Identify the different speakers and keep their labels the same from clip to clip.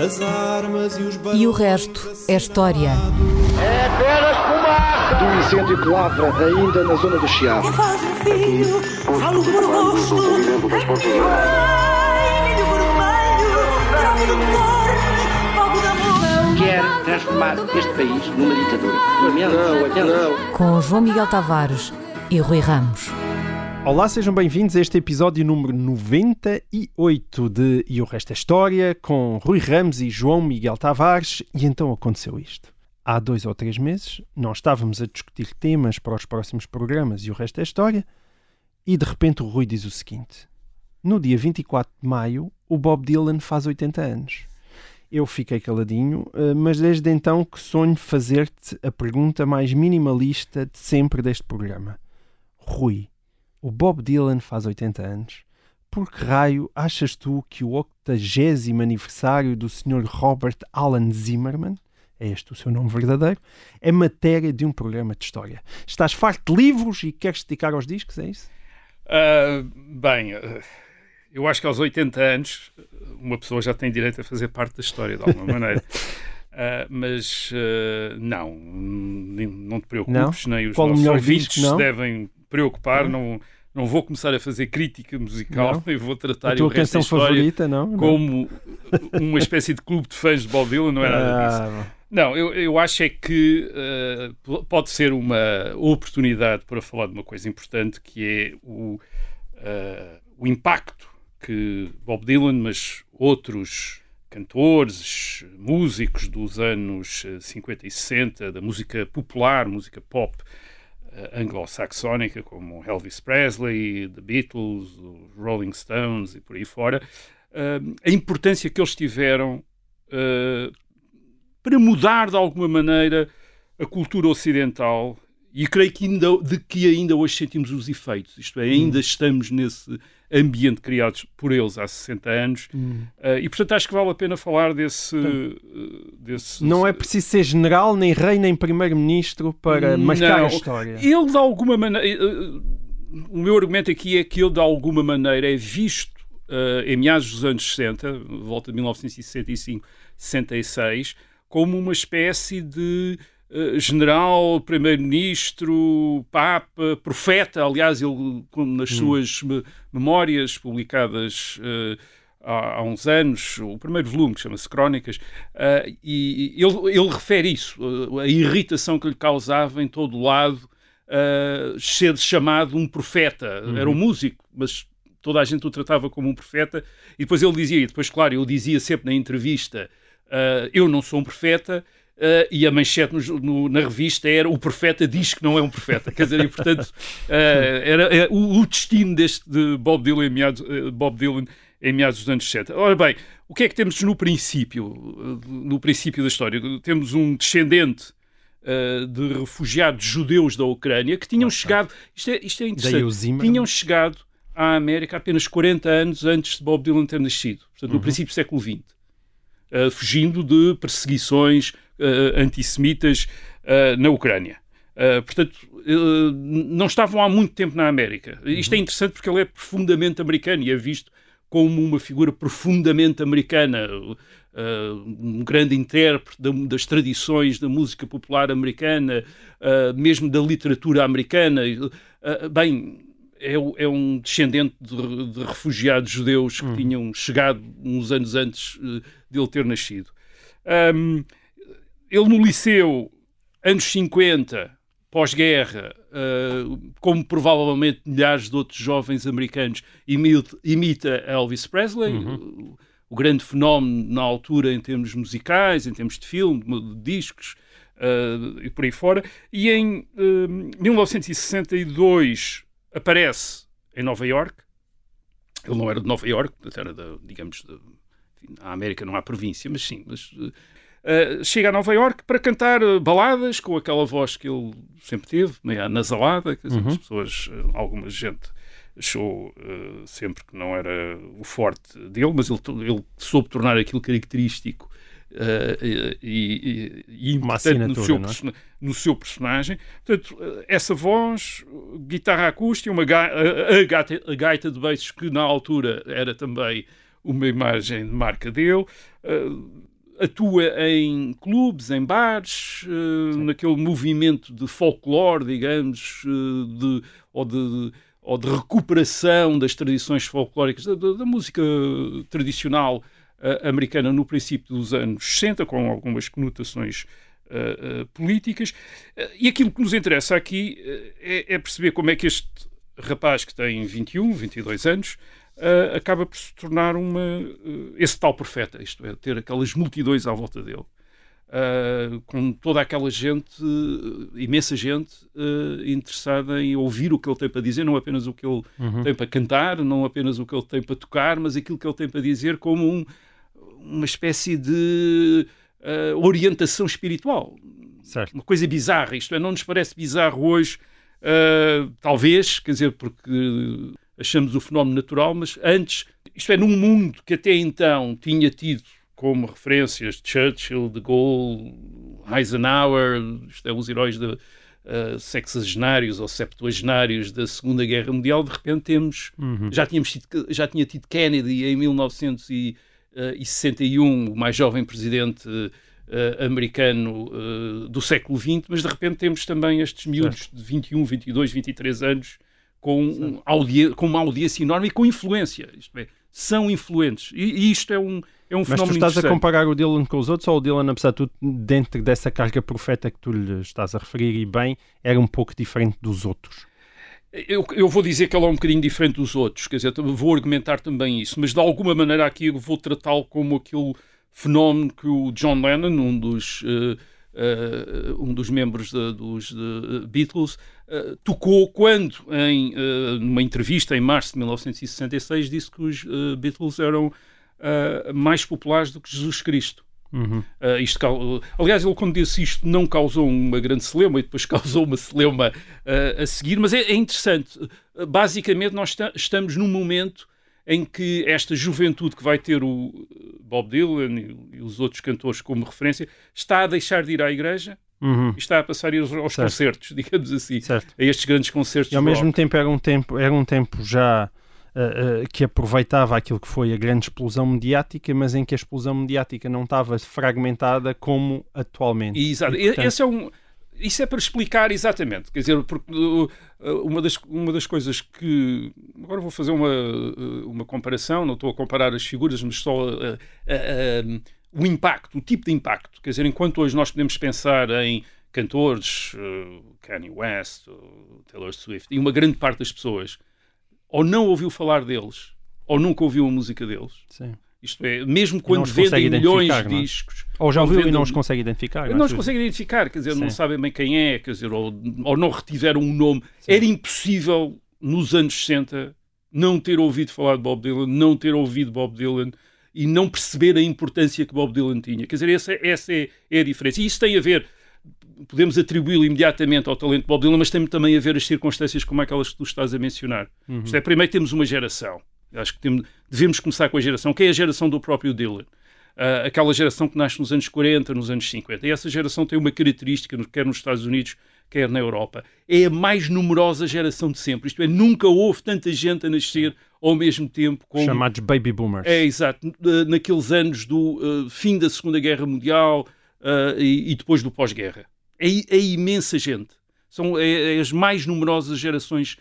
Speaker 1: As armas e os
Speaker 2: E o resto é história.
Speaker 3: É apenas fumaça!
Speaker 4: Do incêndio que lavra ainda na zona do Chiado.
Speaker 5: Que faz um filho, falo fogo de amor.
Speaker 3: Quer transformar este país numa ditadura.
Speaker 4: Não, não.
Speaker 2: Com João Miguel Tavares e Rui Ramos.
Speaker 6: Olá, sejam bem-vindos a este episódio número 98 de E o Resto é História, com Rui Ramos e João Miguel Tavares. E então aconteceu isto. Há dois ou três meses, nós estávamos a discutir temas para os próximos programas E o Resto é História, e de repente o Rui diz o seguinte: No dia 24 de maio, o Bob Dylan faz 80 anos. Eu fiquei caladinho, eh, mas desde então que sonho fazer-te a pergunta mais minimalista de sempre deste programa. Rui, o Bob Dylan faz 80 anos. Por que raio achas tu que o 80 aniversário do Sr. Robert Alan Zimmerman, é este o seu nome verdadeiro, é matéria de um programa de história? Estás farto de livros e queres dedicar aos discos, é isso?
Speaker 7: Ah, bem, ah, eu acho que aos 80 anos uma pessoa já tem direito a fazer parte da história de alguma maneira. Ah, mas ah, não, não te preocupes, nem os
Speaker 6: Qual
Speaker 7: nossos ouvintes
Speaker 6: não?
Speaker 7: devem preocupar. Não, não vou começar a fazer crítica musical, eu vou tratar
Speaker 6: A tua
Speaker 7: o resto da
Speaker 6: canção
Speaker 7: história
Speaker 6: favorita, não? Não.
Speaker 7: como uma espécie de clube de fãs de Bob Dylan, não é nada disso.
Speaker 6: Ah,
Speaker 7: Não, eu, eu acho é que p- pode ser uma oportunidade para falar de uma coisa importante que é o, eh, o impacto que Bob Dylan, mas outros cantores, músicos dos anos eh, 50 e 60, da música popular, música pop anglo-saxónica, como Elvis Presley, The Beatles, os Rolling Stones e por aí fora, eh, a importância que eles tiveram eh, para mudar de alguma maneira a cultura ocidental e creio que ainda, de que ainda hoje sentimos os efeitos, isto é, ainda
Speaker 6: Hum.
Speaker 7: estamos nesse ambiente criado por eles há 60 anos
Speaker 6: hum.
Speaker 7: eh, e portanto acho que vale a pena falar desse, eh, desse
Speaker 6: Não é preciso ser general, nem rei, nem primeiro-ministro para marcar a história.
Speaker 7: Ele, de alguma maneira. eh, O meu argumento aqui é que ele, de alguma maneira, é visto eh, em meados dos anos 60, volta de 1965, 66, como uma espécie de general, primeiro-ministro, papa, profeta. Aliás, ele, como nas suas me- memórias publicadas. eh, há, há uns anos, o primeiro volume, que chama-se Crónicas, ah, e ele, ele refere isso, a irritação que lhe causava em todo o lado ser chamado um profeta. Era um músico, mas toda a gente o tratava como um profeta, e depois ele dizia, e depois, claro, eu dizia sempre na entrevista, eu não sou um profeta, ah, e a manchete no- no- na revista era o profeta diz que não é um profeta. Quer dizer, e, portanto, ah, era, é o, o destino deste de Bob Dylan, em meados, eh, Bob Dylan em meados dos anos 60. Ora bem, o que é que temos no princípio, no princípio da história? Temos um descendente de refugiados judeus da Ucrânia que tinham chegado, isto é, isto é interessante, tinham chegado à América apenas 40 anos antes de Bob Dylan ter nascido, portanto, no princípio do século XX, fugindo de perseguições eh, antissemitas eh, na Ucrânia. Eh, portanto, eh, não estavam há muito tempo na América. Isto é interessante porque ele é profundamente americano e é visto como uma figura profundamente americana, eh, um grande intérprete da- das tradições da música popular americana, mesmo da literatura americana. Bem, é, é um descendente de, de refugiados judeus que tinham chegado uns anos antes de ele ter nascido. Ahm, ele no liceu, anos 50, pós-guerra, ah, como provavelmente milhares de outros jovens americanos, imita, imita Elvis Presley, o, o grande fenómeno na altura em termos musicais, em termos de filme, de, de discos ah, e por aí fora. E em ah, 1962 aparece em Nova York. Ele não era de Nova York, era da, digamos, de, enfim, na América não há província, mas sim, mas Uh, chega a Nova York para cantar uh, baladas com aquela voz que ele sempre teve, meio anasalada, que as pessoas, uh, alguma gente achou uh, sempre que não era o forte dele, mas ele, ele soube tornar aquilo característico uh, e, e, e importante no seu,
Speaker 6: é?
Speaker 7: no seu personagem. Portanto, essa voz, guitarra acústica, uma ga a, gaita, a gaita de baixos que na altura era também uma imagem de marca dele. Uh, atua em clubes, em bares, uh, naquele movimento de folclore, digamos, uh, de, ou, de, ou de recuperação das tradições folclóricas, da, da música tradicional uh, americana no princípio dos anos 60, com algumas conotações políticas. e aquilo que nos interessa aqui é, é perceber como é que este rapaz que tem 21, 22 anos uh, acaba por se tornar uma, uh, esse tal profeta, isto é, ter aquelas multidões à volta dele. Uh, com toda aquela gente, imensa gente interessada em ouvir o que ele tem para dizer, não apenas o que ele uhum. tem para cantar, não apenas o que ele tem para tocar, mas aquilo que ele tem para dizer como um, uma espécie de orientação espiritual.
Speaker 6: Certo.
Speaker 7: Uma coisa bizarra, isto é, não nos parece bizarro hoje, talvez, quer dizer, porque achamos o fenómeno natural, mas antes, isto é, num mundo que até então tinha tido como referências Churchill, De Gaulle, Eisenhower, isto é, os heróis de, uh, sexagenários ou septuagenários da Segunda Guerra Mundial, de repente temos, uhum. já, tínhamos tido, já tinha tido Kennedy em 1961, o mais jovem presidente uh, americano uh, do século XX, mas de repente temos também estes miúdos certo. de 21, 22, 23 anos com, um com uma audiência enorme e com influência. Isto é, são influentes. E, e isto é um, é um
Speaker 6: fenómeno
Speaker 7: Mas tu
Speaker 6: estás a comparar o Dylan com os outros ou o Dylan, apesar de tudo, dentro dessa carga profeta que tu lhe estás a referir e bem, era um pouco diferente dos outros?
Speaker 7: Eu, eu, vou dizer que ele é um bocadinho diferente dos outros, quer dizer, vou argumentar também isso, mas de alguma maneira aqui eu vou tratá-lo como aquele fenómeno que o John Lennon, um dos uh, uh, um dos membros de, dos de Beatles, uh, tocou quando, em uh, numa entrevista em março de 1966, disse que os Beatles eram mais populares do que Jesus Cristo. Uhum. Uh, isto, aliás, ele quando disse isto não causou uma grande celeuma e depois causou uma celeuma uh, a seguir, mas é, é interessante. Uh, basicamente, nós estamos num momento em que esta juventude que vai ter o Bob Dylan e os outros cantores como referência está a deixar de ir à igreja Uhum. e está a passar a aos, aos concertos, digamos assim, certo. a estes grandes concertos.
Speaker 6: E ao mesmo tempo era um tempo, era um tempo já uh, uh, que aproveitava aquilo que foi a grande explosão mediática, mas em que a explosão mediática não estava fragmentada como atualmente.
Speaker 7: Exato. E, portanto... Esse é um isso é para explicar exatamente, quer dizer, porque uh, uma das, uma das coisas que. Agora vou fazer uma, uma comparação, não estou a comparar as figuras, mas só uh, uh, o impacto, o tipo de impacto. Quer dizer, enquanto hoje nós podemos pensar em cantores, Kanye West, Taylor Swift, e uma grande parte das pessoas ou não ouviu falar deles, ou nunca ouviu a música deles.
Speaker 6: Sim
Speaker 7: isto é, mesmo quando vendem milhões de é? discos.
Speaker 6: Ou já ouviu vendem... e não os consegue identificar.
Speaker 7: Não os consegue identificar, quer dizer, Sim. não sabem bem quem é, quer dizer, ou, ou não retiveram um nome. Sim. Era impossível, nos anos 60, não ter ouvido falar de Bob Dylan, não ter ouvido Bob Dylan e não perceber a importância que Bob Dylan tinha. Quer dizer, essa, essa é, é a diferença. E isso tem a ver podemos atribuí-lo imediatamente ao talento de Bob Dylan, mas tem também a ver as circunstâncias como aquelas que tu estás a mencionar. Uhum. Isto é, primeiro temos uma geração Acho que temos, devemos começar com a geração, que é a geração do próprio Dylan. Uh, aquela geração que nasce nos anos 40, nos anos 50. E essa geração tem uma característica, quer nos Estados Unidos, quer na Europa. É a mais numerosa geração de sempre. Isto é, nunca houve tanta gente a nascer ao mesmo tempo. Como...
Speaker 6: Chamados baby boomers.
Speaker 7: É, exato. Naqueles anos do uh, fim da Segunda Guerra Mundial uh, e, e, depois do pós-guerra. É, é, imensa gente. São é, é as mais numerosas gerações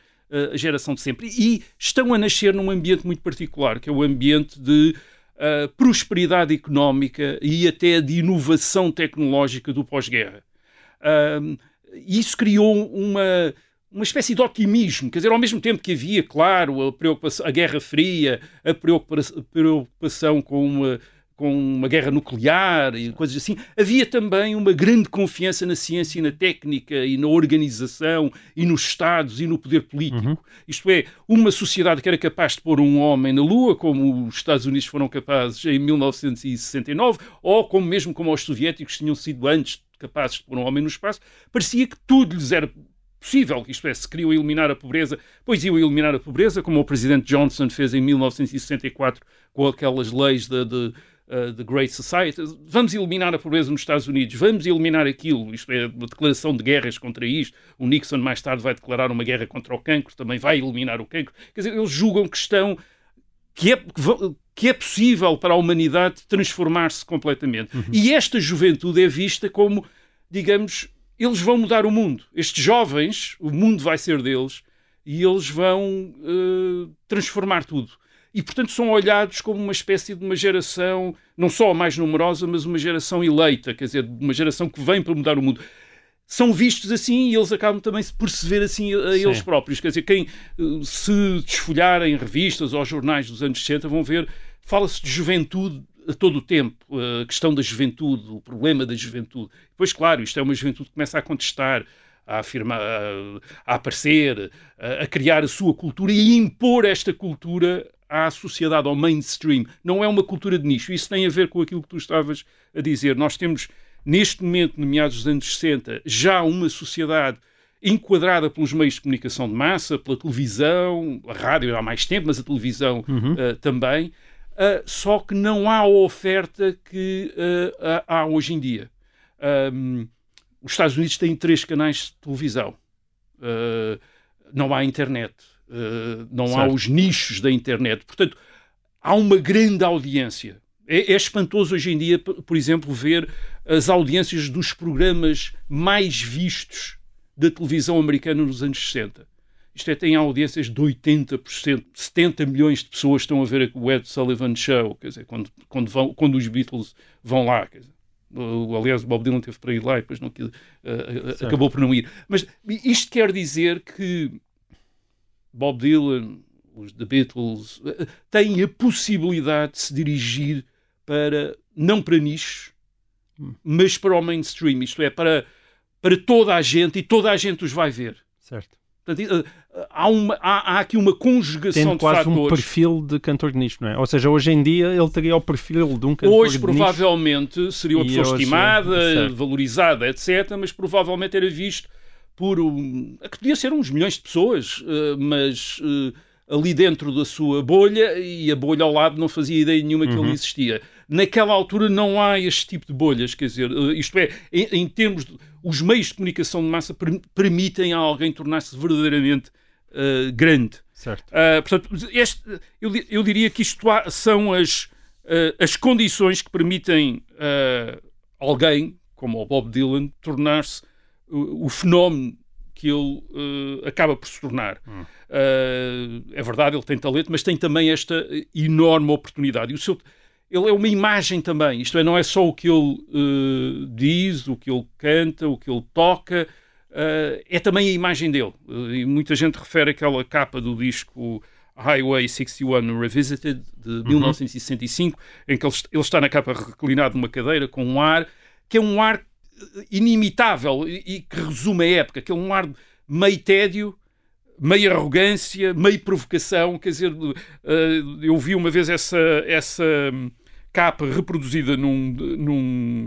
Speaker 7: a geração de sempre. E estão a nascer num ambiente muito particular, que é o ambiente de uh, prosperidade económica e até de inovação tecnológica do pós-guerra. Uh, isso criou uma, uma espécie de otimismo, quer dizer, ao mesmo tempo que havia, claro, a, preocupação, a Guerra Fria, a preocupação, preocupação com uma com uma guerra nuclear e coisas assim, havia também uma grande confiança na ciência e na técnica e na organização e nos Estados e no poder político. Uhum. Isto é, uma sociedade que era capaz de pôr um homem na Lua, como os Estados Unidos foram capazes em 1969, ou como mesmo como os soviéticos tinham sido antes capazes de pôr um homem no espaço, parecia que tudo lhes era possível, isto é, se queriam eliminar a pobreza, pois iam eliminar a pobreza, como o presidente Johnson fez em 1964 com aquelas leis de, de uh, The Great Society. Vamos eliminar a pobreza nos Estados Unidos, vamos eliminar aquilo. Isto é uma declaração de guerras contra isto. O Nixon mais tarde vai declarar uma guerra contra o cancro, também vai eliminar o cancro. Quer dizer, eles julgam que estão. que é, que é possível para a humanidade transformar-se completamente. E esta juventude é vista como, digamos, eles vão mudar o mundo. Estes jovens, o mundo vai ser deles e eles vão uh, transformar tudo. E, portanto, são olhados como uma espécie de uma geração, não só a mais numerosa, mas uma geração eleita, quer dizer, uma geração que vem para mudar o mundo são vistos assim e eles acabam também por se ver assim a, a eles próprios. Quer dizer, quem eh, se desfolharem revistas ou jornais dos anos 60 vão ver, fala-se de juventude a todo o tempo, a questão da juventude, o problema da juventude. Pois, claro, isto é uma juventude que começa a contestar, a afirmar, a, aparecer, a, a criar a sua cultura e a impor esta cultura à sociedade, ao mainstream. Não é uma cultura de nicho. Isso tem a ver com aquilo que tu estavas a dizer. Nós temos neste momento, no meados dos anos 60, já uma sociedade enquadrada pelos meios de comunicação de massa, pela televisão, a rádio há mais tempo, mas a televisão uhum. uh, também, uh, só que não há a oferta que uh, há hoje em dia. Um, os Estados Unidos têm três canais de televisão. não há internet. não certo. há os nichos da internet. Portanto, há uma grande audiência. É, é, espantoso hoje em dia, por exemplo, ver as audiências dos programas mais vistos da televisão americana nos anos 60. Isto é, tem audiências de 80%, 70 milhões de pessoas estão a ver o Ed Sullivan Show, quer dizer, quando, quando, vão, quando os Beatles vão lá. Quer dizer, aliás, o Bob Dylan teve para ir lá e depois não, uh, acabou por não ir. Mas isto quer dizer que Bob Dylan, os The Beatles, têm a possibilidade de se dirigir para, não para nichos, hum. mas para o mainstream, isto é, para, para toda a gente e toda a gente os vai ver.
Speaker 6: Certo.
Speaker 7: Portanto, eh, há, uma, há, há, aqui uma conjugação
Speaker 6: Tem
Speaker 7: de
Speaker 6: quase
Speaker 7: fatores.
Speaker 6: um perfil de cantor de nicho, não é? Ou seja, hoje em dia ele teria o perfil de um cantor
Speaker 7: hoje,
Speaker 6: de
Speaker 7: provavelmente,
Speaker 6: nicho.
Speaker 7: seria uma pessoa hoje, estimada, certo. valorizada, etc., mas provavelmente era visto por um, que podia ser uns milhões de pessoas, eh, mas uh, ali dentro da sua bolha e a bolha ao lado não fazia ideia nenhuma que uhum. ele existia. Naquela altura não há este tipo de bolhas, quer dizer, eh, isto é, em, em termos de, os meios de comunicação de massa per, permitem a alguém tornar-se verdadeiramente uh, grande.
Speaker 6: Certo.
Speaker 7: Uh, portanto, este, eu, eu, diria que isto há, são as, uh, as condições que permitem alguém, como o Bob Dylan, tornar-se o, o fenómeno que ele uh, acaba por se tornar. Hum. Uh, é verdade, ele tem talento, mas tem também esta enorme oportunidade. E o seu, ele é uma imagem também, isto é, não é só o que ele uh, diz, o que ele canta, o que ele toca, uh, é também a imagem dele. Uh, e muita gente refere aquela capa do disco Highway 61 Revisited, de uhum. 1965, em que ele, ele, está na capa reclinado numa cadeira com um ar, que é um ar inimitável e, e que resume a época, que é um ar meio tédio, meio arrogância, meio provocação. Quer dizer, eu vi uma vez essa, essa capa reproduzida num, num,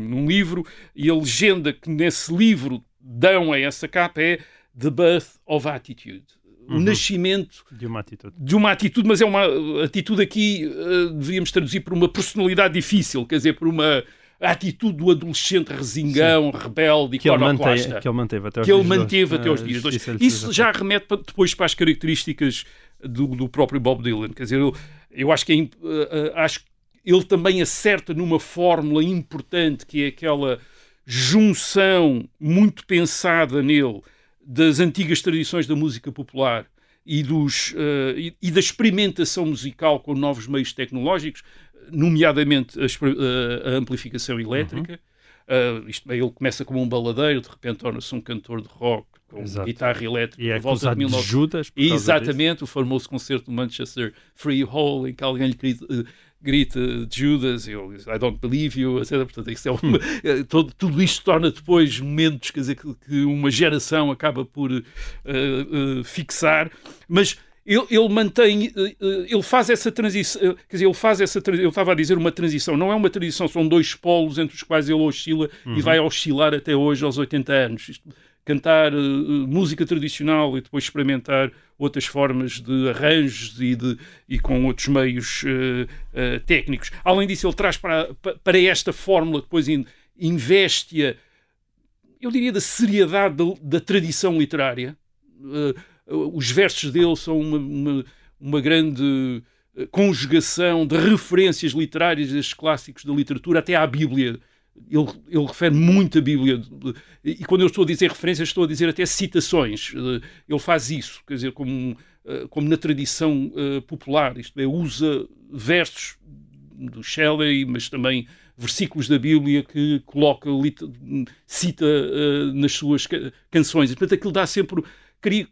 Speaker 7: num livro e a legenda que nesse livro dão a essa capa é The Birth of Attitude. O uhum. nascimento
Speaker 6: de uma atitude.
Speaker 7: De uma atitude, mas é uma atitude aqui, uh, deveríamos traduzir por uma personalidade difícil, quer dizer, por uma atitude do adolescente resingão, Sim. rebelde
Speaker 6: que ele, manteve, que ele manteve até os
Speaker 7: que
Speaker 6: dias
Speaker 7: ele manteve até os dias dois. Isso, já remete depois para as características do, do próprio Bob Dylan. Quer dizer, eu, eu acho que é, uh, acho ele também acerta numa fórmula importante que é aquela junção muito pensada nele das antigas tradições da música popular e, dos, uh, e, e, da experimentação musical com novos meios tecnológicos, nomeadamente a, uh, a amplificação elétrica. Uhum. Uh, isto, ele começa como um baladeiro, de repente torna-se um cantor de rock com Exato. guitarra elétrica.
Speaker 6: E é volta de 19... de Judas.
Speaker 7: Exatamente,
Speaker 6: disso.
Speaker 7: o famoso concerto do Manchester Free Hall, em que alguém lhe grita Judas, eu, I don't believe you, etc. Portanto, isso é uma, eh, todo, tudo isto torna depois momentos quer dizer, que, que uma geração acaba por uh, uh, fixar, mas ele, ele, mantém, ele faz essa transição, quer dizer, ele faz essa, eu estava a dizer uma transição, não é uma transição, são dois polos entre os quais ele oscila uhum. e vai oscilar até hoje aos 80 anos. Isto, cantar uh, música tradicional e depois experimentar outras formas de arranjos e, de, e com outros meios uh, uh, técnicos. Além disso, ele traz para, para esta fórmula, depois investe-a, eu diria, da seriedade da, da tradição literária. os versos dele são uma, uma, uma grande conjugação de referências literárias destes clássicos da literatura até à Bíblia. Ele, ele, refere muito a Bíblia. E quando eu estou a dizer referências, estou a dizer até citações. Ele faz isso, quer dizer, como, como na tradição popular, isto é, usa versos do Shelley, mas também versículos da Bíblia que coloca, cita nas suas canções. E, portanto, aquilo dá sempre.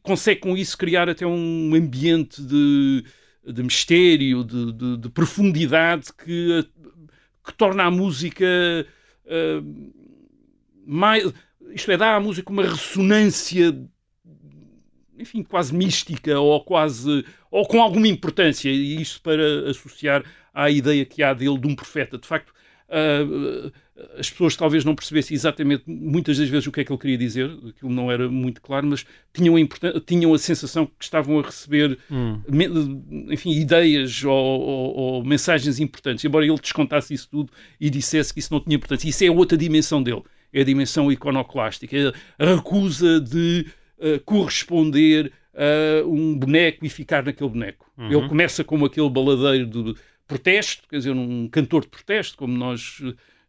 Speaker 7: Consegue com isso criar até um ambiente de, de mistério, de, de, de profundidade que, que, torna a música uh, mais. Isto é, dá à música uma ressonância enfim, quase mística ou quase ou com alguma importância, e isso para associar à ideia que há dele de um profeta. De facto, Uh, as pessoas talvez não percebessem exatamente muitas das vezes o que é que ele queria dizer, aquilo não era muito claro, mas tinham a, tinham a sensação que estavam a receber hum. enfim, ideias ou, ou, ou, mensagens importantes, embora ele descontasse isso tudo e dissesse que isso não tinha importância. Isso é outra dimensão dele, é a dimensão iconoclástica, é a recusa de uh, corresponder a um boneco e ficar naquele boneco. Uhum. Ele começa como aquele baladeiro de protesto, quer dizer, um cantor de protesto, como nós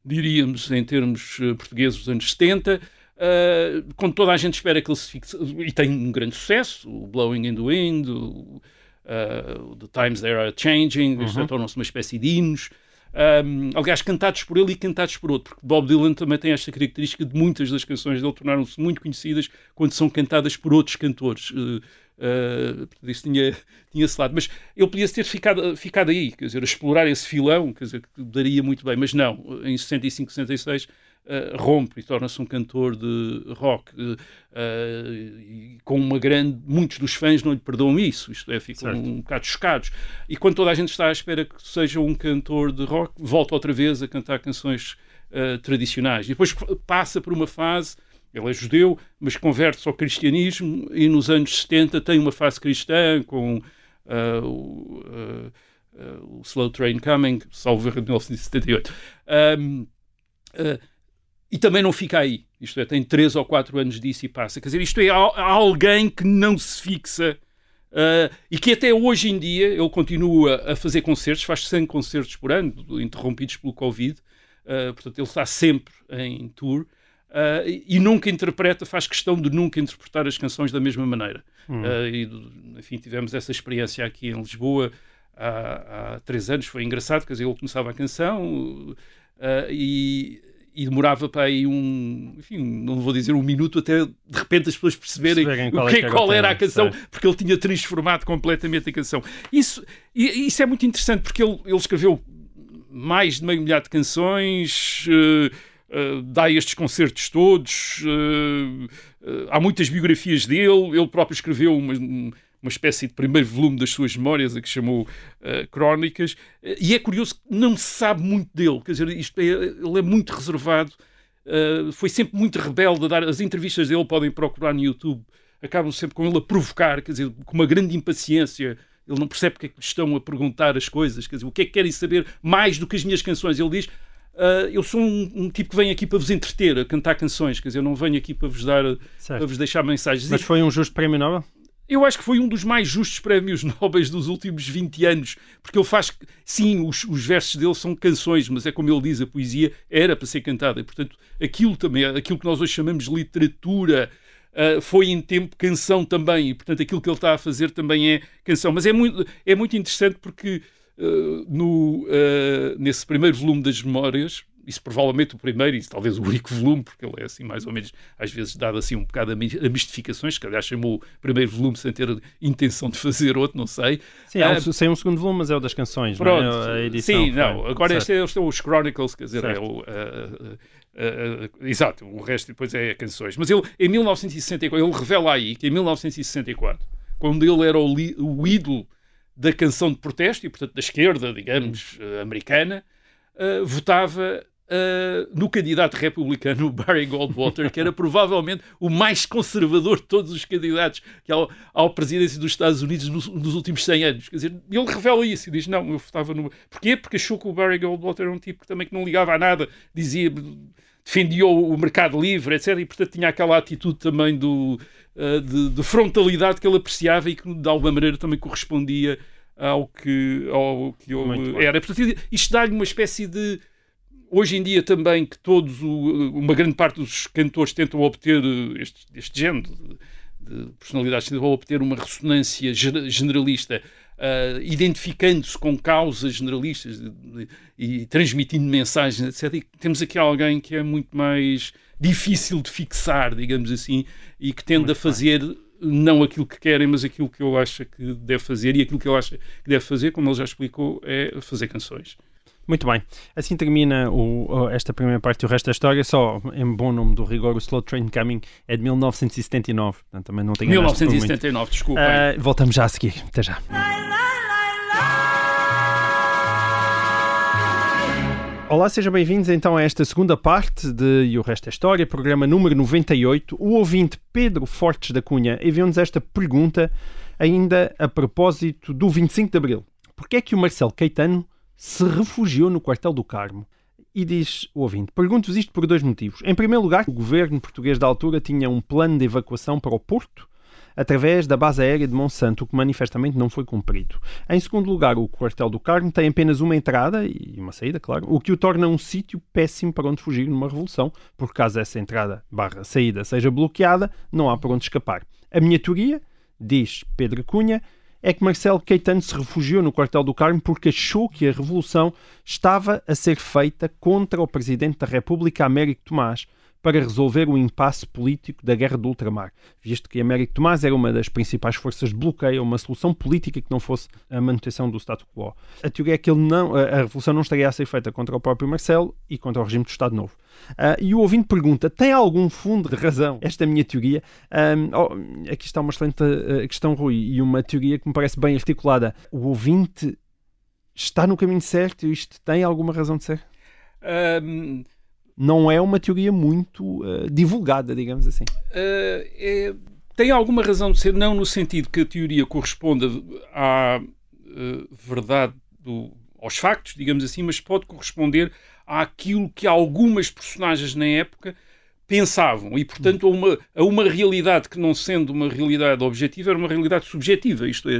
Speaker 7: diríamos em termos eh, portugueses dos anos 70, uh, eh, quando toda a gente espera que ele se fixe, e tem um grande sucesso, o Blowing in the Wind, o, uh, The Times They Are Changing, uhum. tornam-se uma espécie de hinos, um, aliás, cantados por ele e cantados por outro, porque Bob Dylan também tem esta característica de muitas das canções dele tornaram-se muito conhecidas quando são cantadas por outros cantores. Uh, Uh, isso tinha, tinha esse lado. Mas ele podia ter ficado, ficado aí, quer dizer, a explorar esse filão, quer dizer, que daria muito bem. Mas não, em 65, 66, uh, rompe e torna-se um cantor de rock. Uh, com uma grande. Muitos dos fãs não lhe perdoam isso, isto é, ficam certo. um bocado chocados. E quando toda a gente está à espera que seja um cantor de rock, volta outra vez a cantar canções tradicionais. E depois passa por uma fase ele é judeu, mas converte-se ao cristianismo e nos anos 70 tem uma fase cristã com uh, o, uh, uh, o, Slow Train Coming, salvo erro de 1978. Um, e também não fica aí. Isto é, tem três ou quatro anos disso e passa. Quer dizer, isto é alguém que não se fixa Uh, e que até hoje em dia ele continua a fazer concertos, faz 100 concertos por ano, interrompidos pelo Covid, uh, portanto ele está sempre em tour. Uh, e nunca interpreta, faz questão de nunca interpretar as canções da mesma maneira. Hum. Uh, e, enfim, tivemos essa experiência aqui em Lisboa há, há, três anos, foi engraçado, quer dizer, ele começava a canção uh, e, e, demorava para aí um, enfim, não vou dizer um minuto, até de repente as pessoas perceberem qual, é que, qual era a canção, certo. porque ele tinha transformado completamente a canção. Isso, isso é muito interessante, porque ele, ele escreveu mais de meio milhar de canções. Uh, uh, dá estes concertos todos. Uh, uh, há muitas biografias dele. Ele próprio escreveu uma, uma espécie de primeiro volume das suas memórias, a que chamou Crónicas. e é curioso que não se sabe muito dele. Quer dizer, isto é, ele é muito reservado. foi sempre muito rebelde a dar. As entrevistas dele podem procurar no YouTube. Acabam sempre com ele a provocar, quer dizer, com uma grande impaciência ele não percebe porque é que lhe estão a perguntar as coisas, quer dizer, o que é que querem saber mais do que as minhas canções. Ele diz: Uh, eu sou um, um, tipo que vem aqui para vos entreter, a cantar canções, quer dizer, eu não venho aqui para vos dar, certo. para vos deixar mensagens.
Speaker 6: Mas foi um justo prémio Nobel?
Speaker 7: Eu acho que foi um dos mais justos prémios Nobel dos últimos 20 anos, porque ele faz, sim, os, os, versos dele são canções, mas é como ele diz, a poesia era para ser cantada, e portanto, aquilo também, aquilo que nós hoje chamamos de literatura, Uh, foi em tempo canção também, e portanto aquilo que ele está a fazer também é canção. Mas é muito, é muito interessante porque uh, no, uh, nesse primeiro volume das memórias, isso provavelmente o primeiro e talvez o único volume, porque ele é assim mais ou menos, às vezes dado assim um bocado a mistificações, que aliás chamou o primeiro volume sem ter intenção de fazer outro, não sei.
Speaker 6: Sim, há um, sem um segundo volume, mas é o das canções,
Speaker 7: pronto,
Speaker 6: não
Speaker 7: é? A edição sim, não, agora este, é, este é os Chronicles, quer dizer, é o... Uh, uh, uh, exato, o resto depois é canções. Mas ele, em 1964, ele revela aí que em 1964, quando ele era o, o ídolo da canção de protesto, e portanto da esquerda, digamos, uh, americana, uh, votava uh, no candidato republicano Barry Goldwater, que era provavelmente o mais conservador de todos os candidatos que ao, ao presidência dos Estados Unidos nos, nos, últimos 100 anos. Quer dizer, ele revela isso e diz, não, eu votava no... Porquê? Porque achou que o Barry Goldwater era um tipo que também que não ligava a nada, dizia defendia o mercado livre, etc. E, portanto, tinha aquela atitude também do, de, de, frontalidade que ele apreciava e que, de alguma maneira, também correspondia ao que, ao que
Speaker 6: bem.
Speaker 7: era. Portanto, isto dá-lhe uma espécie de. Hoje em dia também que todos, o- uma grande parte dos cantores tentam obter eh, este, este género de, de personalidades, tentam obter uma ressonância ge- generalista, ah, identificando-se com causas generalistas de- de- e transmitindo mensagens, etc. E temos aqui alguém que é muito mais difícil de fixar, digamos assim, e que tende a fazer não aquilo que querem, mas aquilo que eu acho que deve fazer, e aquilo que eu acho que deve fazer, como ele já explicou, é fazer canções.
Speaker 6: Muito bem. Assim termina o- esta primeira parte e o resto da história. Só em bom nome do rigor, o Slow Train Coming é de 1979. Portanto, também não tem
Speaker 7: 1979, desculpa.
Speaker 6: voltamos já a seguir. Até já. Olá, sejam bem-vindos então a esta segunda parte de E o Resto é História, programa número 98. O ouvinte Pedro Fortes da Cunha enviou-nos esta pergunta ainda a propósito do 25 de Abril. Porquê é que o Marcelo Caetano se refugiou no quartel do Carmo? E diz o ouvinte, pergunto-vos isto por dois motivos. Em primeiro lugar, o governo português da altura tinha um plano de evacuação para o Porto, através da base aérea de Monsanto, o que manifestamente não foi cumprido. Em segundo lugar, o quartel do Carmo tem apenas uma entrada e uma saída, claro, o que o torna um sítio péssimo para onde fugir numa revolução, porque caso essa entrada barra saída seja bloqueada, não há para onde escapar. A minha teoria, diz Pedro Cunha, é que Marcelo Caetano se refugiou no quartel do Carmo porque achou que a revolução estava a ser feita contra o Presidente da República, Américo Tomás, para resolver o impasse político da Guerra do Ultramar, visto que Américo Tomás era uma das principais forças de bloqueio uma solução política que não fosse a manutenção do status quo. A teoria é que ele não, a revolução não estaria a ser feita contra o próprio Marcelo e contra o regime do Estado Novo. Ah, e o ouvinte pergunta: tem algum fundo de razão esta minha teoria? Ahm, oh, aqui está uma excelente ah, questão, Rui, e uma teoria que me parece bem articulada. O ouvinte está no caminho certo isto tem alguma razão de ser?
Speaker 7: Ahm,
Speaker 6: Não é uma teoria muito ah, divulgada, digamos assim.
Speaker 7: Uh, é- tem alguma razão de ser, não no sentido que a teoria corresponda à uh, verdade, do- aos factos, digamos assim, mas pode corresponder àquilo que algumas personagens na época pensavam e, portanto, a uma, a uma realidade que, não sendo uma realidade objetiva, era uma realidade subjetiva. Isto é,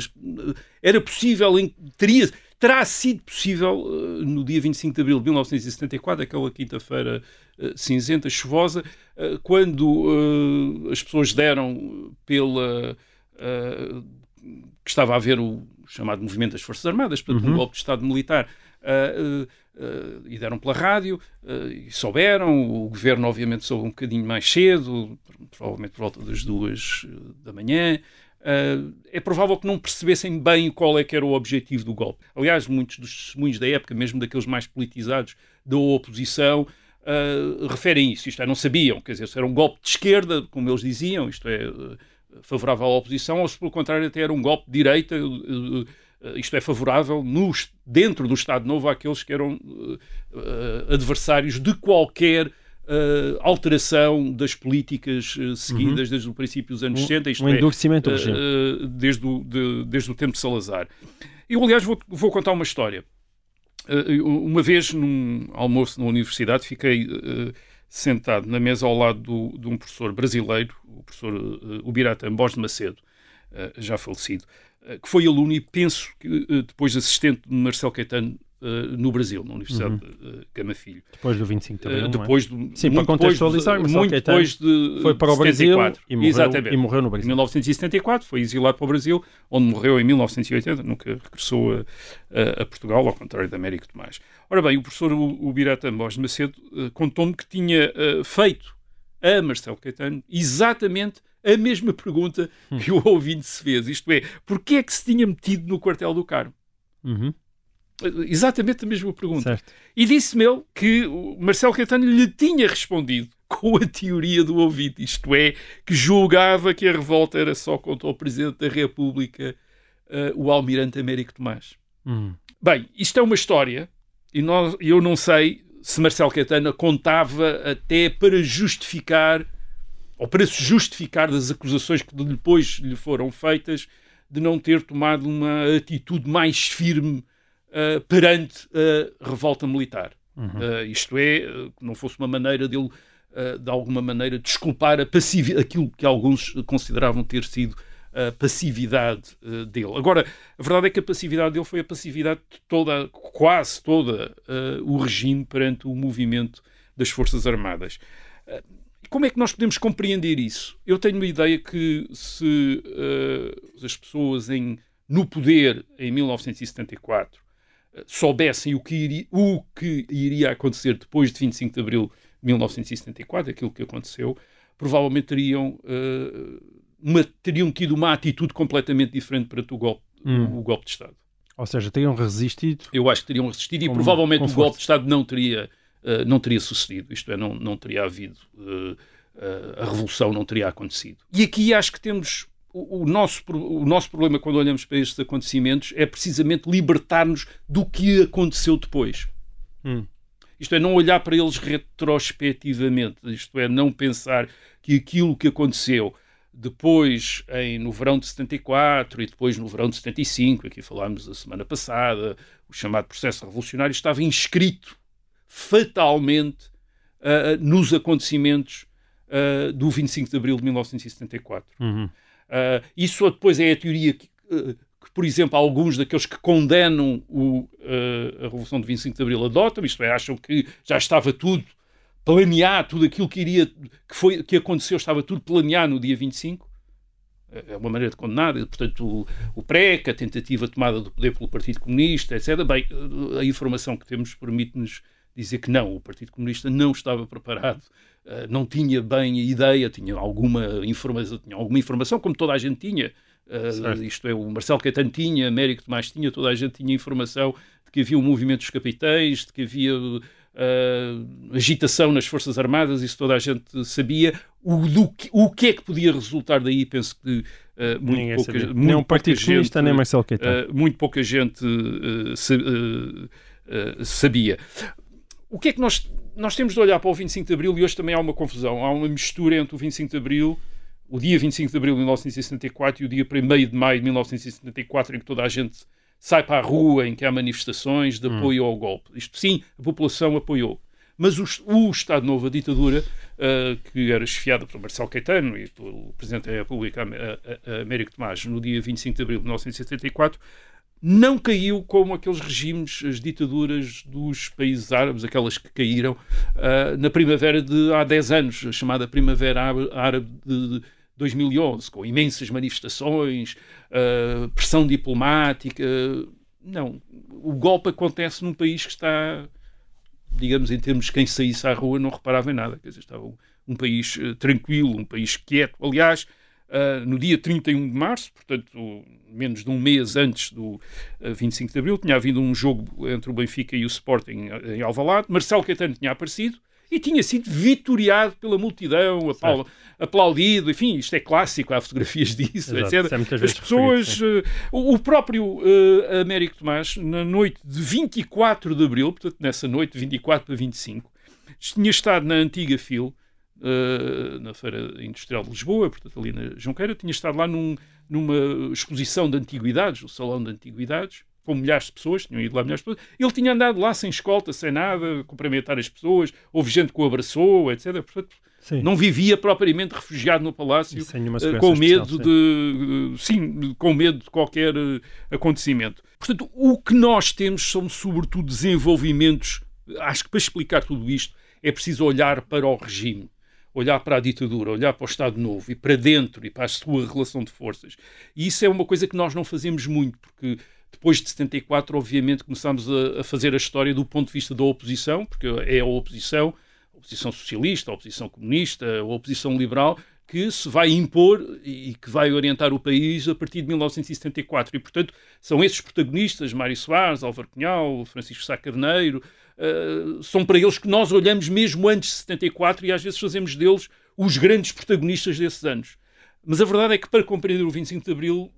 Speaker 7: era possível, teria, terá sido possível uh, no dia 25 de abril de 1974, aquela quinta-feira uh, cinzenta, chuvosa, uh, quando as pessoas deram pela. que estava a haver o chamado movimento das Forças Armadas, portanto, um golpe de Estado militar. uh, uh, uh, e deram pela rádio e souberam. O governo, obviamente, soube um bocadinho mais cedo, provavelmente por volta das duas da manhã. Uh, é provável que não percebessem bem qual é que era o objetivo do golpe. Aliás, muitos dos testemunhos da época, mesmo daqueles mais politizados da oposição, uh, referem isso. Isto é, não sabiam, quer dizer, se era um golpe de esquerda, como eles diziam, isto é, uh, favorável à oposição, ou se pelo contrário até era um golpe de direita, isto é, favorável no, dentro do Estado Novo àqueles que eram adversários de qualquer uh, alteração das políticas uh, seguidas desde o princípio dos anos
Speaker 6: Um-
Speaker 7: 60, isto
Speaker 6: um
Speaker 7: é,
Speaker 6: endurecimento
Speaker 7: uh, desde, o, de- desde o tempo de Salazar. Eu, aliás, vou, vou contar uma história. Uma vez, num almoço na universidade, fiquei sentado na mesa ao lado do- de um professor brasileiro, o professor uh, Ubirata Ambos de Macedo, já falecido, que foi aluno e penso que depois assistente de Marcelo Caetano uh, no Brasil, na Universidade de uh, Gama Filho.
Speaker 6: Depois do 25 de
Speaker 7: Uh,
Speaker 6: não é?
Speaker 7: depois do,
Speaker 6: Sim, para
Speaker 7: depois
Speaker 6: contextualizar,
Speaker 7: de,
Speaker 6: Marcelo
Speaker 7: muito
Speaker 6: Caetano
Speaker 7: depois de
Speaker 6: Foi para o Brasil
Speaker 7: 74.
Speaker 6: e morreu,
Speaker 7: Exatamente.
Speaker 6: e morreu no
Speaker 7: Em
Speaker 6: Brasil.
Speaker 7: 1974 foi exilado para o Brasil, onde morreu em 1980, nunca regressou a, a- a Portugal, ao contrário de Américo Tomás. Ora bem, o professor Ubirata Ambos de Macedo eh, contou-me que tinha eh, feito a Marcelo Caetano exatamente a mesma pergunta que o ouvinte se fez, isto é, porquê é que se tinha metido no quartel do Carmo?
Speaker 6: Uhum,
Speaker 7: Eh, Exatamente a mesma pergunta.
Speaker 6: certo.
Speaker 7: E disse-me ele que o Marcelo Caetano lhe tinha respondido com a teoria do ouvinte, isto é, que julgava que a revolta era só contra o Presidente da República, eh, o Almirante Américo Tomás.
Speaker 6: Uhum.
Speaker 7: Bem, isto é uma história e nós, eu não sei se Marcelo Caetano contava até para justificar ou para se justificar das acusações que depois lhe foram feitas de não ter tomado uma atitude mais firme eh, perante a revolta militar. Eh, isto é, eh, que não fosse uma maneira dele, eh, de alguma maneira, desculpar a passivi aquilo que alguns consideravam ter sido a passividade uh, dele. Agora, a verdade é que a passividade dele foi a passividade de toda, quase toda uh, o regime perante o movimento das Forças Armadas. Uh, como é que nós podemos compreender isso? Eu tenho uma ideia que se as pessoas em, no poder em 1974 soubessem o que, iria, o que iria acontecer depois de 25 de abril de 1974, aquilo que aconteceu, provavelmente teriam uma, teriam tido uma atitude completamente diferente perante o golpe, hum. o golpe de Estado.
Speaker 6: Ou seja, teriam resistido?
Speaker 7: Eu acho que teriam resistido com, e provavelmente o golpe de Estado não teria, uh, não teria sucedido, isto é, não, não teria havido, uh, uh, a revolução não teria acontecido. E aqui acho que temos o, o, nosso, o nosso problema quando olhamos para estes acontecimentos é precisamente libertar-nos do que aconteceu depois. Hum. Isto é, não olhar para eles retrospectivamente, isto é, não pensar que aquilo que aconteceu depois, em, no verão de 74 e depois no verão de 75, aqui falámos a semana passada, o chamado processo revolucionário estava inscrito fatalmente uh, nos acontecimentos uh, do 25 de abril de 1974. Uhum. Uh, isso depois é a teoria que, que, por exemplo, alguns daqueles que condenam o, a Revolução de 25 de Abril adotam, isto é, acham que já estava tudo planear tudo aquilo que iria que foi que aconteceu estava tudo planeado no dia 25 é uma maneira de condenar, portanto, o, o PREC, a tentativa tomada do poder pelo Partido Comunista, etc. Bem, a informação que temos permite-nos dizer que não, o Partido Comunista não estava preparado, não tinha bem a ideia, tinha alguma informação, tinha alguma informação como toda a gente tinha. Uh, isto é, o Marcelo Caetano tinha, Américo Tomás tinha, toda a gente tinha informação de que havia um movimento dos capitães, de que havia uh, agitação nas Forças Armadas, isso toda a gente sabia. O, do, o que é que podia resultar daí, penso que uh, muito Ninguém pouca, muito
Speaker 6: nem um Partido Comunista, nem Marcelo Caetano.
Speaker 7: Muito pouca gente sabia. O que é que nós, nós temos de olhar para o 25 de Abril e hoje também há uma confusão, há uma mistura entre o 25 de Abril o dia 25 de abril de 1974 e o dia 1 de maio de 1974, em que toda a gente sai para a rua em que há manifestações de apoio hum. ao golpe. Isto sim, a população apoiou. Mas o, o Estado Novo, a ditadura, uh, que era chefiada por Marcelo Caetano e pelo Presidente da República, Américo Tomás, no dia 25 de abril de 1974, não caiu como aqueles regimes, as ditaduras dos países árabes, aquelas que caíram uh, na primavera de há 10 anos, a chamada Primavera Árabe de, de 2011, com imensas manifestações, uh, pressão diplomática. Não, o golpe acontece num país que está, digamos, em termos de quem saísse à rua não reparava em nada. Quer dizer, estava um, país uh, tranquilo, um país quieto. Aliás, uh, no dia 31 de março, portanto, menos de um mês antes do 25 de abril, tinha havido um jogo entre o Benfica e o Sporting em Alvalade. Marcelo Caetano tinha aparecido e tinha sido vitoriado pela multidão, apl aplaudido, enfim, isto é clássico, há fotografias disso, Exato, etc. É As pessoas, uh, o próprio uh, Américo Tomás, na noite de 24 de Abril, portanto nessa noite de 24 para 25, tinha estado na antiga FIL, Uh, na Feira Industrial de Lisboa, portanto ali na Junqueira, tinha estado lá num, numa exposição de antiguidades, o Salão de Antiguidades, com milhares de pessoas, tinham ido lá milhares de pessoas, ele tinha andado lá sem escolta, sem nada, cumprimentar as pessoas, houve gente que o abraçou, etc. Portanto, sim. não vivia propriamente refugiado no palácio uh, com medo especial, de, sim, com medo de qualquer acontecimento. Portanto, o que nós temos são sobretudo desenvolvimentos, acho que para explicar tudo isto é preciso olhar para o regime olhar para a ditadura, olhar para o Estado Novo e para dentro e para a sua relação de forças. E isso é uma coisa que nós não fazemos muito, porque depois de 74, obviamente, começámos a, a, fazer a história do ponto de vista da oposição, porque é a oposição, a oposição socialista, a oposição comunista, a oposição liberal, que se vai impor e que vai orientar o país a partir de 1974. E, portanto, são esses protagonistas, Mário Soares, Álvaro Cunhal, Francisco Sá Carneiro, uh, são para eles que nós olhamos mesmo antes de 74 e às vezes fazemos deles os grandes protagonistas desses anos. Mas a verdade é que para compreender o 25 de Abril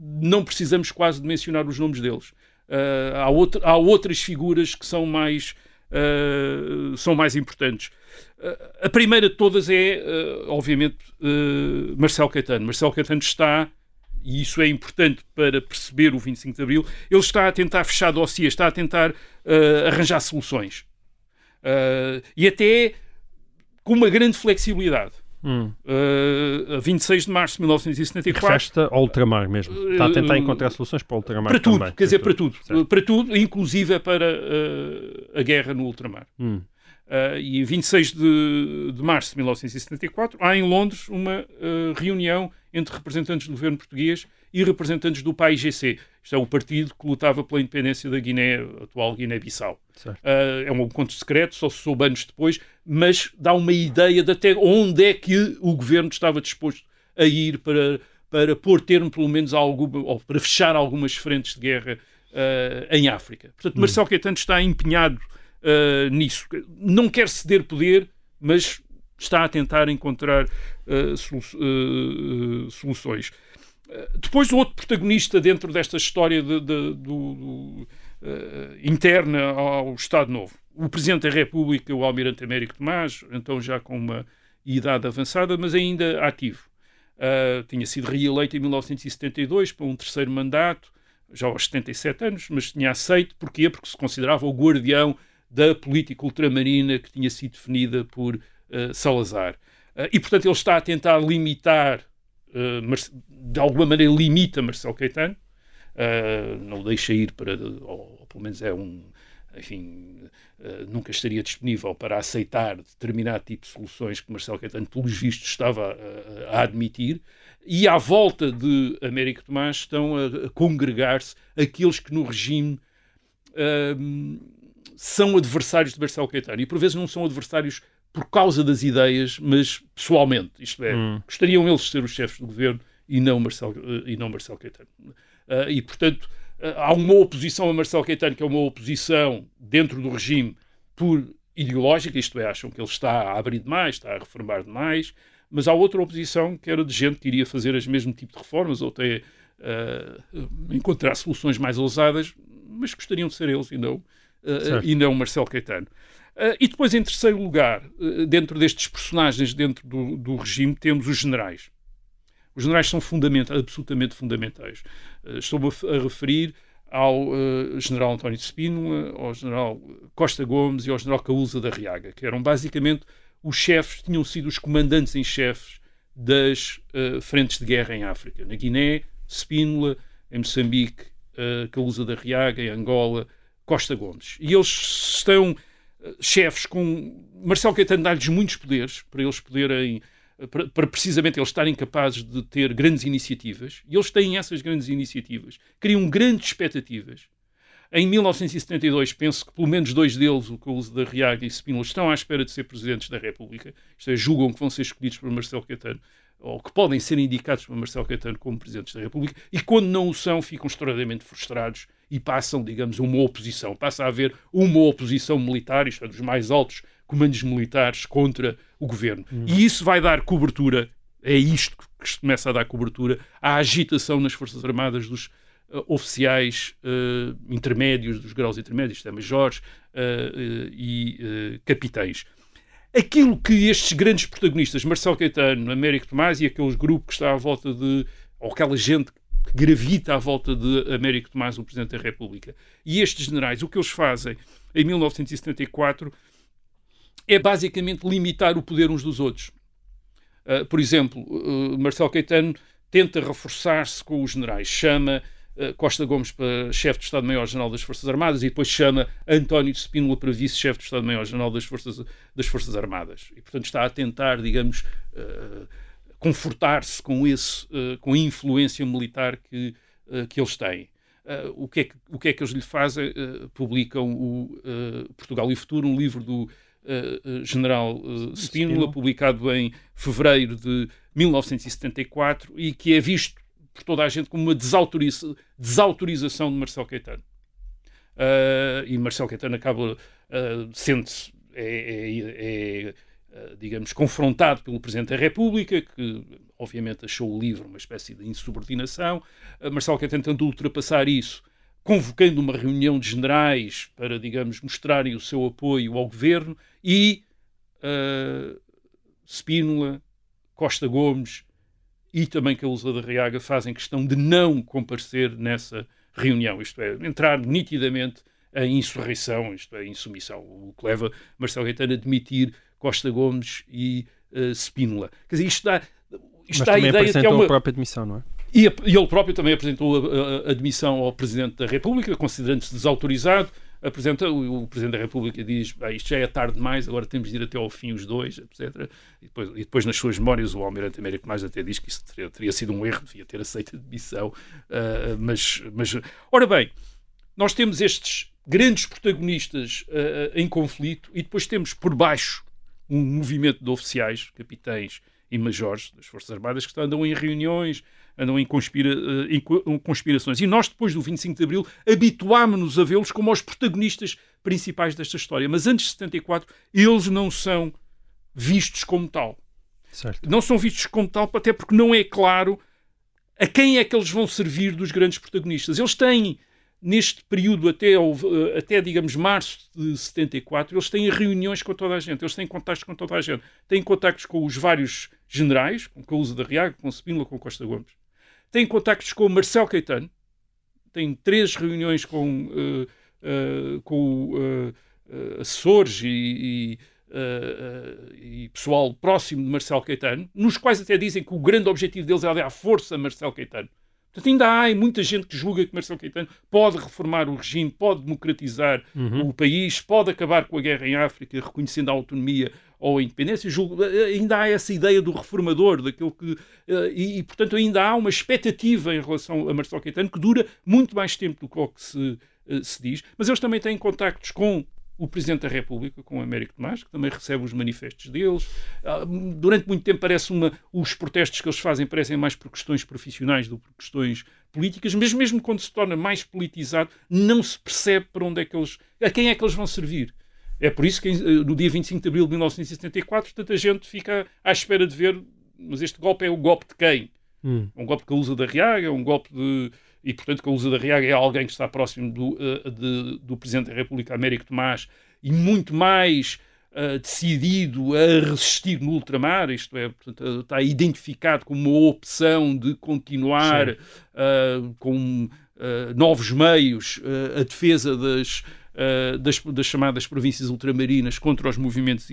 Speaker 7: não precisamos quase de mencionar os nomes deles. Uh, há, outro, há, outras figuras que são mais, uh, são mais importantes. Uh, a primeira de todas é, obviamente, Marcelo Caetano. Marcelo Caetano está, e isso é importante para perceber o 25 de Abril, ele está a tentar fechar dossiê, está a tentar arranjar soluções. e até com uma grande flexibilidade.
Speaker 6: Hum.
Speaker 7: Uh, a 26 de março de 1974.
Speaker 6: Festa ao ultramar mesmo. Está a tentar
Speaker 7: Uh,
Speaker 6: encontrar soluções para o ultramar
Speaker 7: Para tudo,
Speaker 6: também.
Speaker 7: quer dizer, para tudo.
Speaker 6: Certo.
Speaker 7: Para tudo, inclusive para uh, a guerra no ultramar.
Speaker 6: Hum.
Speaker 7: Uh, e em 26 de, de março de 1974 há em Londres uma uh, reunião entre representantes do governo português e representantes do PAIGC. Isto é o partido que lutava pela independência da Guiné, atual Guiné-Bissau. Uh, é um encontro secreto, só se soube anos depois, mas dá uma ideia de até onde é que o governo estava disposto a ir para, para pôr termo, pelo menos, a alguma, ou para fechar algumas frentes de guerra uh, em África. Portanto, Marcelo Caetano está empenhado uh, nisso. Não quer ceder poder, mas está a tentar encontrar solu soluções. Uh, depois, outro protagonista dentro desta história de, de, do, do, interna ao Estado Novo, o Presidente da República, o Almirante Américo Tomás, então já com uma idade avançada, mas ainda ativo. tinha sido reeleito em 1972 para um terceiro mandato, já aos 77 anos, mas tinha aceito. Porquê? Porque se considerava o guardião da política ultramarina que tinha sido definida por uh, Salazar. Uh, e, portanto, ele está a tentar limitar, uh, de alguma maneira limita Marcelo Caetano, não o deixa ir para, ou, pelo menos é um, enfim, nunca estaria disponível para aceitar determinado tipo de soluções que Marcelo Caetano, pelos vistos, estava a, a admitir. E à volta de Américo Tomás estão a, a congregar-se aqueles que no regime são adversários de Marcelo Caetano e por vezes não são adversários por causa das ideias, mas pessoalmente. Isto é,
Speaker 6: Hum.
Speaker 7: gostariam eles de ser os chefes do governo e não Marcelo, e não Marcelo Caetano. Uh, e, portanto, uh, há uma oposição a Marcelo Caetano que é uma oposição dentro do regime por ideológica, isto é, acham que ele está a abrir demais, está a reformar demais, mas há outra oposição que era de gente que iria fazer as mesmo tipo de reformas ou até uh, encontrar soluções mais ousadas, mas gostariam de ser eles e não e não Marcelo Caetano. Uh, e depois, em terceiro lugar, uh, dentro destes personagens dentro do, do, regime, temos os generais. Os generais são absolutamente fundamentais. Estou-me a, a, referir ao general António de Spínola, ao general Costa Gomes e ao general Caúza da Riaga, que eram basicamente os chefes, tinham sido os comandantes em chefes das frentes de guerra em África. Na Guiné, Spínola, em Moçambique, Caúza da Riaga, em Angola, Costa Gomes. E eles estão uh, chefes com. Marcelo Caetano dá-lhes muitos poderes para eles poderem. Para, para, precisamente eles estarem capazes de ter grandes iniciativas. E eles têm essas grandes iniciativas. Criam grandes expectativas. Em 1972, penso que pelo menos dois deles, o Couso da Riaga e Spínola, estão à espera de ser presidentes da República. Isto é, julgam que vão ser escolhidos por Marcelo Caetano ou que podem ser indicados por Marcelo Caetano como presidentes da República, e quando não o são, ficam extraordinariamente frustrados e passam, digamos, uma oposição. Passa a haver uma oposição militar, isto é, dos mais altos comandos militares contra o governo.
Speaker 6: Hum.
Speaker 7: E isso vai dar cobertura, é isto que se começa a dar cobertura, à agitação nas Forças Armadas dos uh, oficiais uh, intermédios, dos graus intermédios, isto é, majores uh, e capitães aquilo que estes grandes protagonistas, Marcelo Caetano, Américo Tomás e aqueles grupos que está à volta de, ou aquela gente que gravita à volta de Américo Tomás, o Presidente da República, e estes generais, o que eles fazem em 1974 é basicamente limitar o poder uns dos outros. Uh, por exemplo, uh, Marcelo Caetano tenta reforçar-se com os generais, chama Costa Gomes para chefe de Estado-Maior-General das Forças Armadas e depois chama António de Spínola para vice-chefe de Estado-Maior-General das Forças, das Forças Armadas. E, portanto, está a tentar, digamos, uh, confortar-se com, esse, uh, com a influência militar que, uh, que eles têm. o, que é que, o que é que eles lhe fazem? publicam o Portugal e o Futuro, um livro do general Spínola, publicado em fevereiro de 1974 e que é visto por toda a gente como uma desautoriza, desautorização de Marcelo Caetano. Uh, e Marcelo Caetano acaba uh, sente é, é, é, digamos, confrontado pelo Presidente da República, que obviamente achou o livro uma espécie de insubordinação. Uh, Marcelo Caetano tentou ultrapassar isso, convocando uma reunião de generais para, digamos, mostrarem o seu apoio ao governo e uh, Spínola, Costa Gomes e também Caúza da Riaga fazem questão de não comparecer nessa reunião, isto é, entrar nitidamente em insurreição, isto é, insubmissão, o que leva Marcelo Caetano a admitir Costa Gomes e uh, Spínola. Quer dizer, isto dá, isto
Speaker 6: Mas
Speaker 7: dá a
Speaker 6: também
Speaker 7: ideia de que é uma...
Speaker 6: a própria admissão, não é?
Speaker 7: E, ele próprio também apresentou a, admissão ao Presidente da República, considerando-se desautorizado. Apresenta, o, Presidente da República diz: "Ah, isto já é tarde demais, agora temos de ir até ao fim os dois, etc. E depois, e depois nas suas memórias, o Almirante Américo Mais até diz que isso teria, teria sido um erro, devia ter aceito a demissão. Ah, mas, mas, ora bem, nós temos estes grandes protagonistas ah, em conflito e depois temos por baixo um movimento de oficiais, capitães e majores das Forças Armadas que andam em reuniões, andam em, conspira, eh, em co- em conspirações. E nós, depois do 25 de Abril, habituámos-nos a vê-los como os protagonistas principais desta história. Mas antes de 74, eles não são vistos como tal.
Speaker 6: Certo.
Speaker 7: Não são vistos como tal, até porque não é claro a quem é que eles vão servir dos grandes protagonistas. Eles têm, neste período até, eh, até digamos, março de 74, eles têm reuniões com toda a gente, eles têm contactos com toda a gente. Têm contactos com os vários generais, com Causa da Riaga, com Spínola, com Costa Gomes. Têm contactos com Marcel Caetano. Têm três reuniões com, eh, eh, com eh, assessores e, e, e pessoal próximo de Marcel Caetano, nos quais até dizem que o grande objetivo deles é dar força a Marcel Caetano. Portanto, ainda há muita gente que julga que Marcelo Caetano pode reformar o regime, pode democratizar o país, pode acabar com a guerra em África, reconhecendo a autonomia ou a independência. Julgo, eh, ainda há essa ideia do reformador, daquilo que. eh, E, e, portanto, ainda há uma expectativa em relação a Marcelo Caetano que dura muito mais tempo do que o que se, eh, se diz. Mas eles também têm contactos com o Presidente da República, com o Américo Tomás, que também recebe os manifestos deles. Ah, Durante muito tempo parece uma. Os protestos que eles fazem parecem mais por questões profissionais do que por questões políticas, mas mesmo quando se torna mais politizado, não se percebe para onde é que eles. a quem é que eles vão servir. É por isso que eh, no dia 25 de abril de 1974 tanta gente fica à espera de ver, mas este golpe é o golpe de quem?
Speaker 6: Hum.
Speaker 7: É um golpe de Calusa da Riaga, é um golpe de. E, portanto, Calusa da Riaga é alguém que está próximo do, eh, de- do Presidente da República, Américo Tomás, e muito mais eh, decidido a resistir no ultramar, isto é, portanto, está identificado como uma opção de continuar eh, com novos meios a defesa das, das, das chamadas províncias ultramarinas contra os movimentos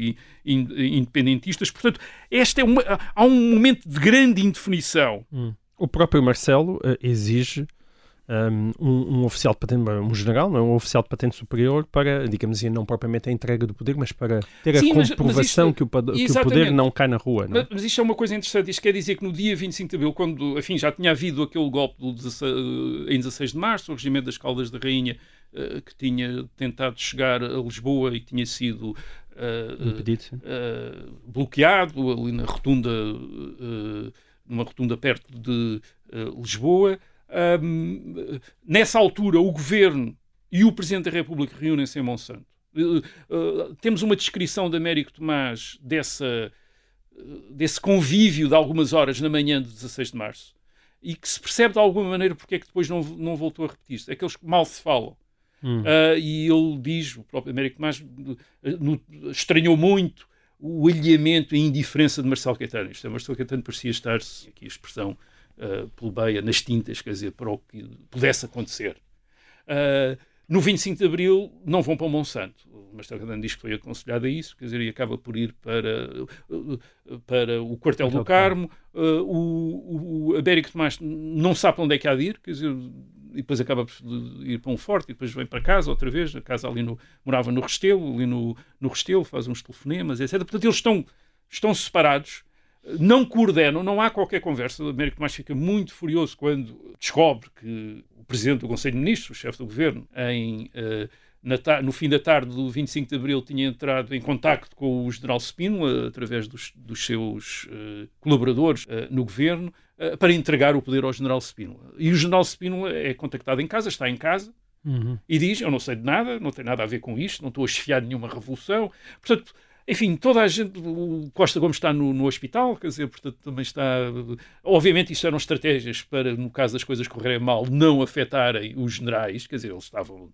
Speaker 7: independentistas. Portanto, este é uma, há um momento de grande indefinição.
Speaker 6: O próprio Marcelo exige um, um, oficial de patente, um general, não é? um oficial de patente superior para, digamos assim, não propriamente a entrega do poder, mas para ter
Speaker 7: Sim,
Speaker 6: a
Speaker 7: mas- mas
Speaker 6: comprovação
Speaker 7: isto-
Speaker 6: que, o, que o poder não cai na rua. Não é?
Speaker 7: Mas, mas isto é uma coisa interessante. Isto quer dizer que no dia 25 de abril, quando enfim, já tinha havido aquele golpe do 16, em 16 de março, o regimento das Caldas da Rainha, eh, que tinha tentado chegar a Lisboa e tinha sido eh, eh,
Speaker 6: Impedido, sim.
Speaker 7: eh, bloqueado ali na rotunda, eh, numa rotunda perto de eh, Lisboa. Ahm, nessa altura, o governo e o Presidente da República reúnem-se em Monsanto. Eh, eh, temos uma descrição de Américo Tomás dessa, eh, desse convívio de algumas horas na manhã de 16 de março e que se percebe de alguma maneira porque é que depois não, não voltou a repetir-se. É que mal se falam.
Speaker 6: Hum.
Speaker 7: Ah, e ele diz, o próprio Américo Tomás no- estranhou muito o alheamento e a indiferença de Marcelo Caetano. Isto é, Marcelo Caetano parecia estar, aqui a expressão uh, plebeia, nas tintas, quer dizer, para o que pudesse acontecer. Ah, no 25 de Abril não vão para o Monsanto. O Caetano diz que foi aconselhado a isso, quer dizer, e acaba por ir para, uh, para o quartel do Carmo. Uh, o, o Américo Tomás não sabe para onde é que há de ir, quer dizer, e depois acaba por ir para um forte e depois vem para casa outra vez, a casa ali no, morava no Restelo, ali no, no Restelo, faz uns telefonemas, etc. Portanto, eles estão, estão separados, não coordenam, não há qualquer conversa. O Américo Tomás fica muito furioso quando descobre que o Presidente do Conselho de Ministros, o chefe do Governo, em, eh, na no fim da tarde do 25 de Abril tinha entrado em contacto com o General Spínola, através dos, dos seus eh, colaboradores eh, no Governo, eh, para entregar o poder ao General Spínola. E o General Spínola é contactado em casa, está em casa,
Speaker 6: Uhum.
Speaker 7: e diz: Eu não sei de nada, não tem nada a ver com isto, não estou a esfiar nenhuma revolução. Portanto, enfim, toda a gente. O Costa Gomes está no, no hospital, quer dizer, portanto, também está. Obviamente, isto eram estratégias para, no caso das coisas correrem mal, não afetarem os generais, quer dizer, eles estavam.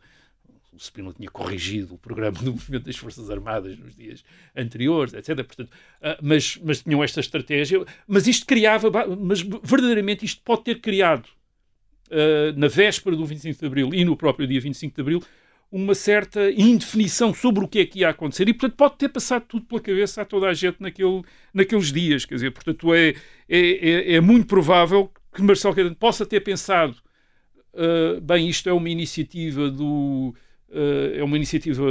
Speaker 7: O Spínola tinha corrigido o programa do movimento das Forças Armadas nos dias anteriores, etc. Portanto, ah, mas, mas tinham esta estratégia. Mas isto criava. Mas verdadeiramente isto pode ter criado uh, na véspera do 25 de Abril e no próprio dia 25 de Abril, uma certa indefinição sobre o que é que ia acontecer e, portanto, pode ter passado tudo pela cabeça a toda a gente naquele, naqueles dias. Quer dizer, portanto, é, é, é, é muito provável que Marcelo Caetano possa ter pensado uh, bem, isto é uma iniciativa do... Uh, é uma iniciativa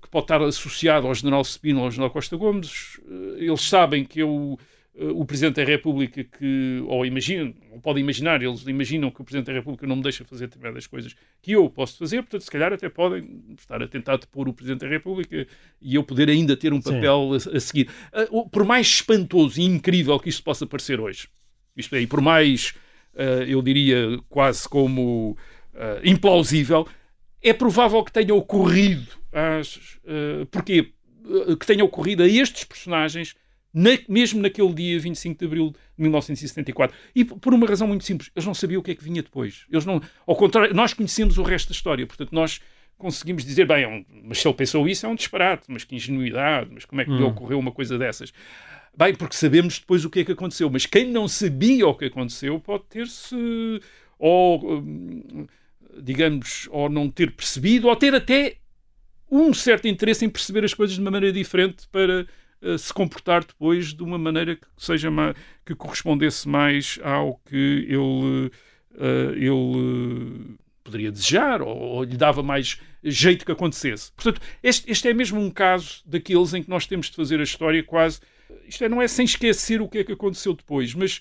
Speaker 7: que pode estar associada ao general Cepino ou ao general Costa Gomes. Uh, eles sabem que eu o Presidente da República que, ou imaginam, ou podem imaginar, eles imaginam que o Presidente da República não me deixa fazer determinadas coisas que eu posso fazer, portanto, se calhar até podem estar a tentar depor o Presidente da República e eu poder ainda ter um papel a, a, seguir. Uh, por mais espantoso e incrível que isto possa parecer hoje, isto é, e por mais, uh, eu diria, quase como implausível, é provável que tenha ocorrido às, porque que tenha ocorrido a estes personagens na, mesmo naquele dia 25 de abril de 1974. E por uma razão muito simples, eles não sabiam o que é que vinha depois. Eles não, ao contrário, nós conhecemos o resto da história, portanto, nós conseguimos dizer, bem, é um, mas se ele pensou isso é um disparate, mas que ingenuidade, mas como é que hum. ocorreu uma coisa dessas? Bem, porque sabemos depois o que é que aconteceu, mas quem não sabia o que aconteceu pode ter-se, ou, hum, digamos, ou não ter percebido, ou ter até um certo interesse em perceber as coisas de uma maneira diferente para se comportar depois de uma maneira que seja que correspondesse mais ao que ele, uh, ele poderia desejar ou, ou, lhe dava mais jeito que acontecesse. Portanto, este, este é mesmo um caso daqueles em que nós temos de fazer a história quase. Isto é, não é sem esquecer o que é que aconteceu depois, mas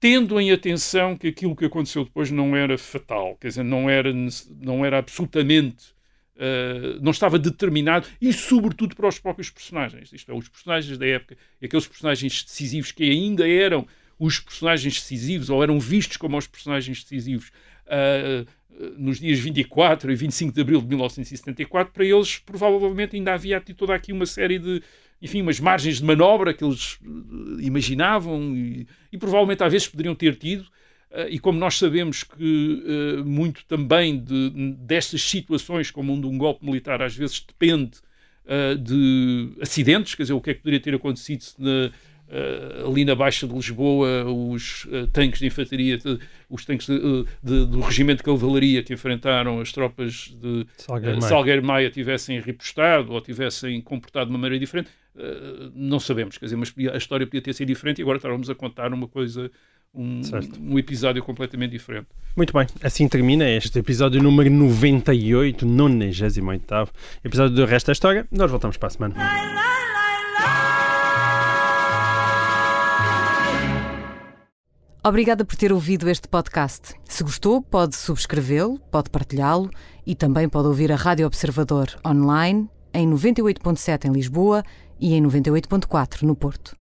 Speaker 7: tendo em atenção que aquilo que aconteceu depois não era fatal, quer dizer, não era, não era absolutamente Uh, não estava determinado e, sobretudo, para os próprios personagens. Isto é, os personagens da época, aqueles personagens decisivos que ainda eram os personagens decisivos ou eram vistos como os personagens decisivos uh, nos dias 24 e 25 de abril de 1974, para eles provavelmente ainda havia toda aqui uma série de, enfim, umas margens de manobra que eles imaginavam e, e provavelmente às vezes poderiam ter tido e como nós sabemos que uh, muito também de, destas situações, como um de um golpe militar, às vezes depende uh, de acidentes, quer dizer, o que é que poderia ter acontecido se na, ali na Baixa de Lisboa os tanques de infantaria, de, os tanques de, de, do regimento de cavalaria que enfrentaram as tropas de Salgueiro Maia. Salgueiro Maia tivessem repostado ou tivessem comportado de uma maneira diferente, não sabemos, quer dizer, mas a história podia ter sido diferente e agora estávamos a contar uma coisa um, um, episódio completamente diferente.
Speaker 6: Muito bem, assim termina este episódio número 98, 98 episódio do Resto da História. Nós voltamos para a semana.
Speaker 2: Obrigada por ter ouvido este podcast. Se gostou, pode subscrevê-lo, pode partilhá-lo e também pode ouvir a Rádio Observador online em 98.7 em Lisboa e em 98.4 no Porto.